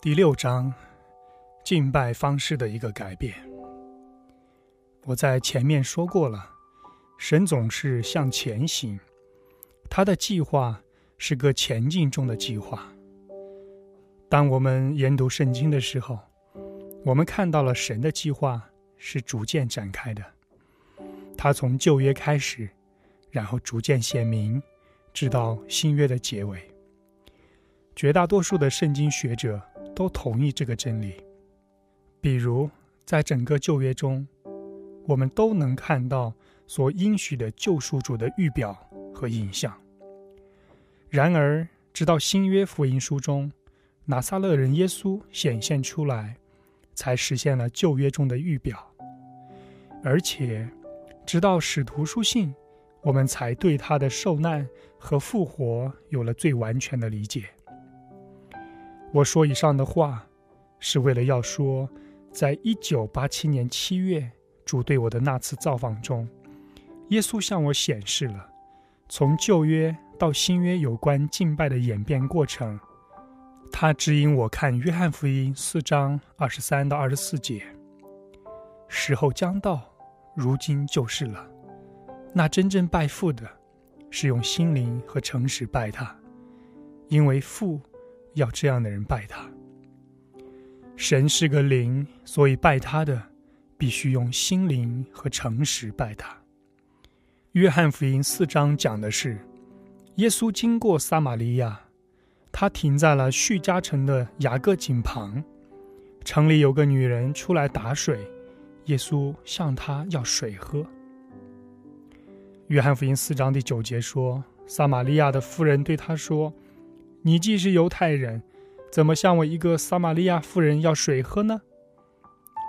第六章，敬拜方式的一个改变。我在前面说过了，神总是向前行，他的计划是个前进中的计划。当我们研读圣经的时候，我们看到了神的计划是逐渐展开的，他从旧约开始，然后逐渐显明，直到新约的结尾。绝大多数的圣经学者。都同意这个真理。比如，在整个旧约中，我们都能看到所应许的救赎主的预表和影像。然而，直到新约福音书中，拿撒勒人耶稣显现出来，才实现了旧约中的预表。而且，直到使徒书信，我们才对他的受难和复活有了最完全的理解。我说以上的话，是为了要说，在一九八七年七月主对我的那次造访中，耶稣向我显示了从旧约到新约有关敬拜的演变过程。他指引我看约翰福音四章二十三到二十四节：“时候将到，如今就是了。那真正拜父的，是用心灵和诚实拜他，因为父。”要这样的人拜他。神是个灵，所以拜他的必须用心灵和诚实拜他。约翰福音四章讲的是，耶稣经过撒玛利亚，他停在了叙加城的雅各井旁，城里有个女人出来打水，耶稣向她要水喝。约翰福音四章第九节说，撒玛利亚的妇人对他说。你既是犹太人，怎么向我一个撒玛利亚妇人要水喝呢？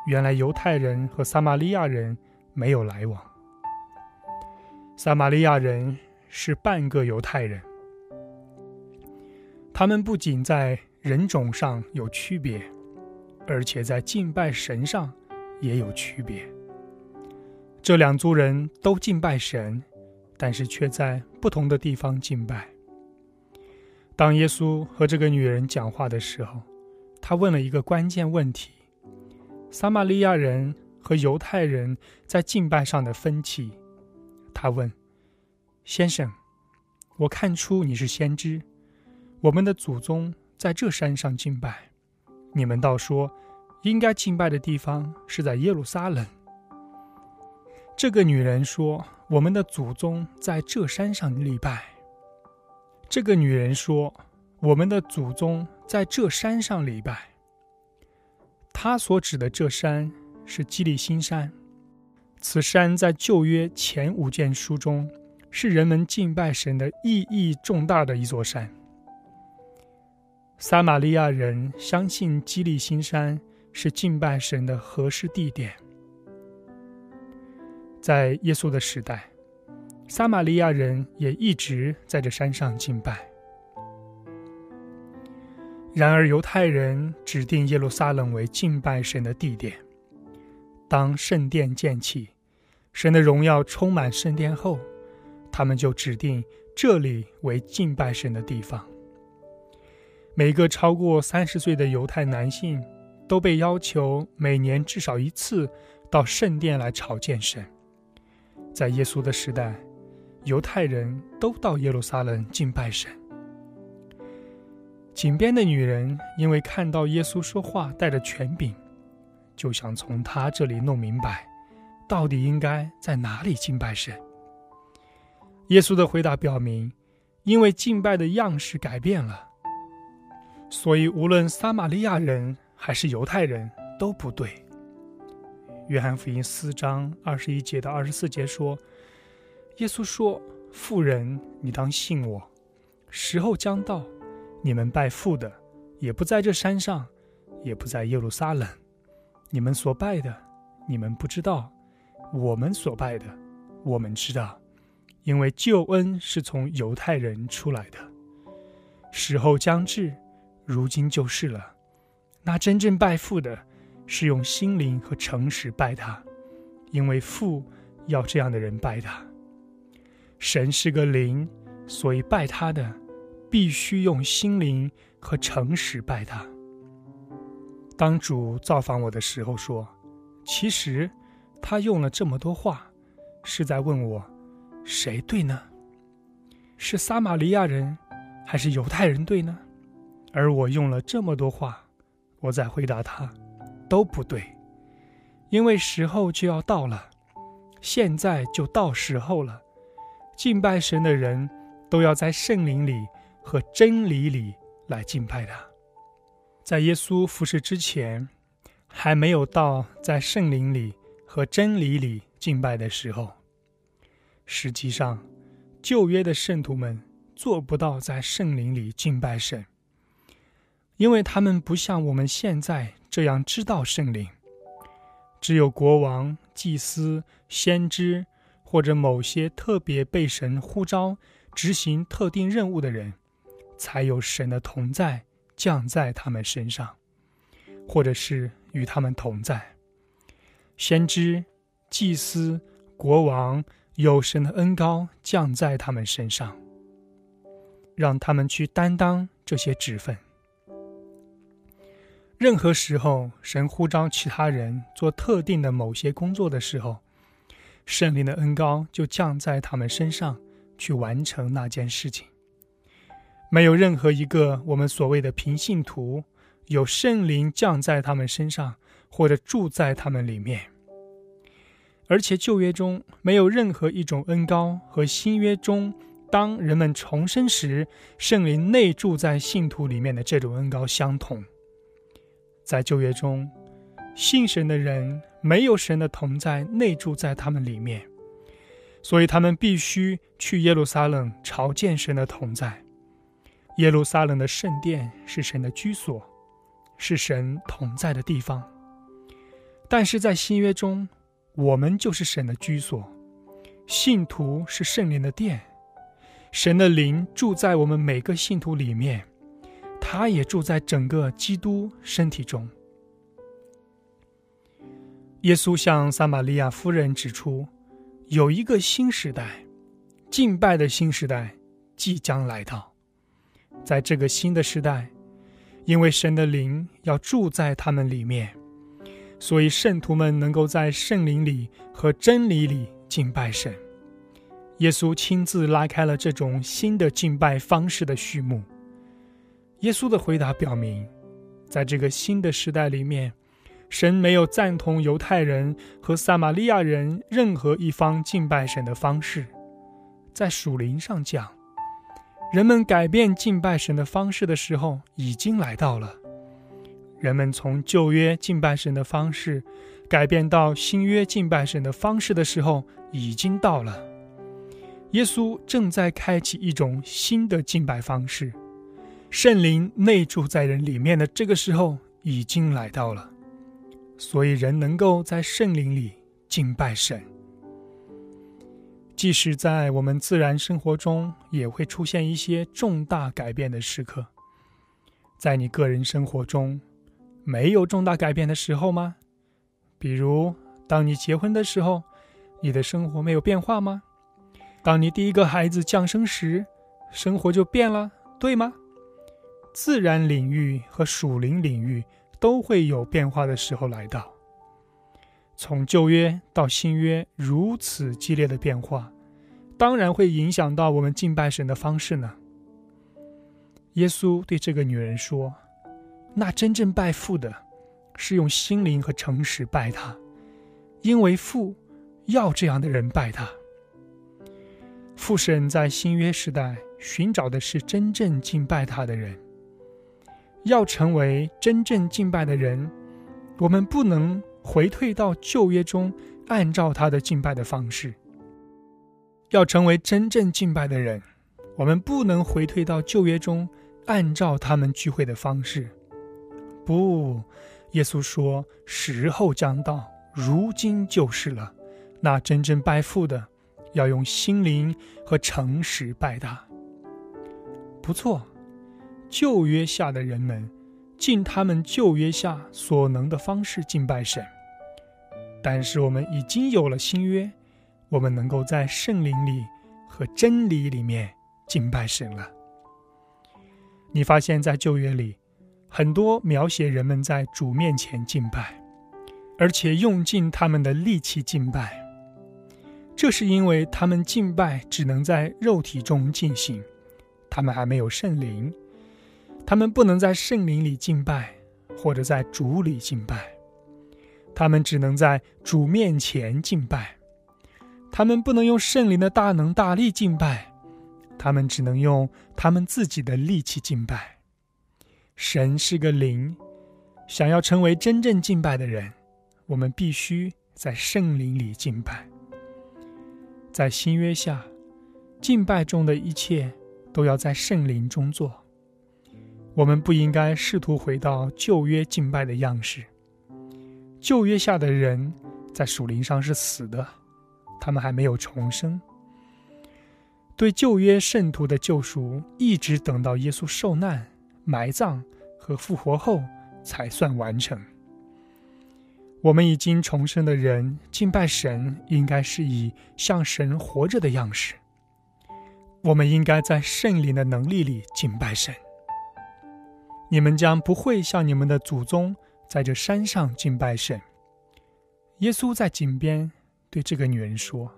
原来犹太人和撒玛利亚人没有来往。撒玛利亚人是半个犹太人，他们不仅在人种上有区别，而且在敬拜神上也有区别。这两族人都敬拜神，但是却在不同的地方敬拜。当耶稣和这个女人讲话的时候，他问了一个关键问题：撒玛利亚人和犹太人在敬拜上的分歧。他问：“先生，我看出你是先知。我们的祖宗在这山上敬拜，你们倒说应该敬拜的地方是在耶路撒冷。”这个女人说：“我们的祖宗在这山上礼拜。”这个女人说：“我们的祖宗在这山上礼拜。”她所指的这山是基利新山。此山在旧约前五卷书中是人们敬拜神的意义重大的一座山。撒玛利亚人相信基利新山是敬拜神的合适地点。在耶稣的时代。撒玛利亚人也一直在这山上敬拜。然而，犹太人指定耶路撒冷为敬拜神的地点。当圣殿建起，神的荣耀充满圣殿后，他们就指定这里为敬拜神的地方。每个超过三十岁的犹太男性都被要求每年至少一次到圣殿来朝见神。在耶稣的时代。犹太人都到耶路撒冷敬拜神。井边的女人因为看到耶稣说话带着权柄，就想从他这里弄明白，到底应该在哪里敬拜神。耶稣的回答表明，因为敬拜的样式改变了，所以无论撒玛利亚人还是犹太人都不对。约翰福音四章二十一节到二十四节说。耶稣说：“富人，你当信我，时候将到，你们拜父的，也不在这山上，也不在耶路撒冷。你们所拜的，你们不知道；我们所拜的，我们知道，因为救恩是从犹太人出来的。时候将至，如今就是了。那真正拜父的，是用心灵和诚实拜他，因为父要这样的人拜他。”神是个灵，所以拜他的必须用心灵和诚实拜他。当主造访我的时候说：“其实，他用了这么多话，是在问我，谁对呢？是撒玛利亚人，还是犹太人对呢？而我用了这么多话，我在回答他，都不对，因为时候就要到了，现在就到时候了。敬拜神的人都要在圣灵里和真理里来敬拜他。”在耶稣服侍之前，还没有到在圣灵里和真理里敬拜的时候。实际上，旧约的圣徒们做不到在圣灵里敬拜神，因为他们不像我们现在这样知道圣灵。只有国王、祭司、先知或者某些特别被神呼召执行特定任务的人，才有神的同在。降在他们身上，或者是与他们同在。先知、祭司、国王有神的恩高降在他们身上，让他们去担当这些职分。任何时候，神呼召其他人做特定的某些工作的时候，圣灵的恩高就降在他们身上，去完成那件事情。没有任何一个我们所谓的平信徒有圣灵降在他们身上，或者住在他们里面。而且旧约中没有任何一种恩高和新约中当人们重生时圣灵内住在信徒里面的这种恩高相同。在旧约中，信神的人没有神的同在内住在他们里面，所以他们必须去耶路撒冷朝见神的同在。耶路撒冷的圣殿是神的居所，是神同在的地方。但是在新约中，我们就是神的居所，信徒是圣灵的殿，神的灵住在我们每个信徒里面，他也住在整个基督身体中。耶稣向撒玛利亚夫人指出，有一个新时代，敬拜的新时代即将来到。在这个新的时代，因为神的灵要住在他们里面，所以圣徒们能够在圣灵里和真理里敬拜神。耶稣亲自拉开了这种新的敬拜方式的序幕。耶稣的回答表明，在这个新的时代里面，神没有赞同犹太人和撒玛利亚人任何一方敬拜神的方式。在属灵上讲，人们改变敬拜神的方式的时候已经来到了。人们从旧约敬拜神的方式改变到新约敬拜神的方式的时候已经到了。耶稣正在开启一种新的敬拜方式，圣灵内住在人里面的这个时候已经来到了，所以人能够在圣灵里敬拜神。即使在我们自然生活中，也会出现一些重大改变的时刻。在你个人生活中，没有重大改变的时候吗？比如，当你结婚的时候，你的生活没有变化吗？当你第一个孩子降生时，生活就变了，对吗？自然领域和属灵领域都会有变化的时候来到。从旧约到新约如此激烈的变化，当然会影响到我们敬拜神的方式呢。耶稣对这个女人说：“那真正拜父的，是用心灵和诚实拜他，因为父要这样的人拜他。父神在新约时代寻找的是真正敬拜他的人。要成为真正敬拜的人，我们不能。”回退到旧约中，按照他的敬拜的方式，要成为真正敬拜的人，我们不能回退到旧约中，按照他们聚会的方式。不，耶稣说：“时候将到，如今就是了。那真正拜父的，要用心灵和诚实拜他。”不错，旧约下的人们，尽他们旧约下所能的方式敬拜神。但是我们已经有了新约，我们能够在圣灵里和真理里面敬拜神了。你发现，在旧约里，很多描写人们在主面前敬拜，而且用尽他们的力气敬拜。这是因为他们敬拜只能在肉体中进行，他们还没有圣灵，他们不能在圣灵里敬拜，或者在主里敬拜，他们只能在主面前敬拜，他们不能用圣灵的大能大力敬拜，他们只能用他们自己的力气敬拜。神是个灵，想要成为真正敬拜的人，我们必须在圣灵里敬拜。在新约下，敬拜中的一切都要在圣灵中做。我们不应该试图回到旧约敬拜的样式。旧约下的人在属灵上是死的，他们还没有重生。对旧约圣徒的救赎，一直等到耶稣受难、埋葬和复活后才算完成。我们已经重生的人敬拜神，应该是以像神活着的样式。我们应该在圣灵的能力里敬拜神。你们将不会像你们的祖宗在这山上敬拜神。耶稣在井边对这个女人说：“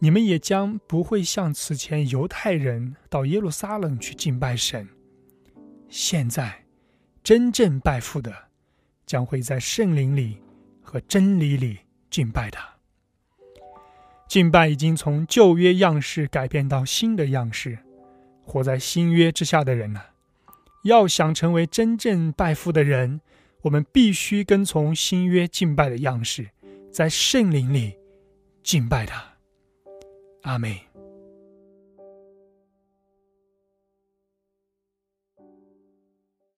你们也将不会像此前犹太人到耶路撒冷去敬拜神。现在，真正拜父的。”将会在圣灵里和真理里敬拜他。敬拜已经从旧约样式改变到新的样式，活在新约之下的人呢，要想成为真正拜父的人，我们必须跟从新约敬拜的样式，在圣灵里敬拜他。阿妹。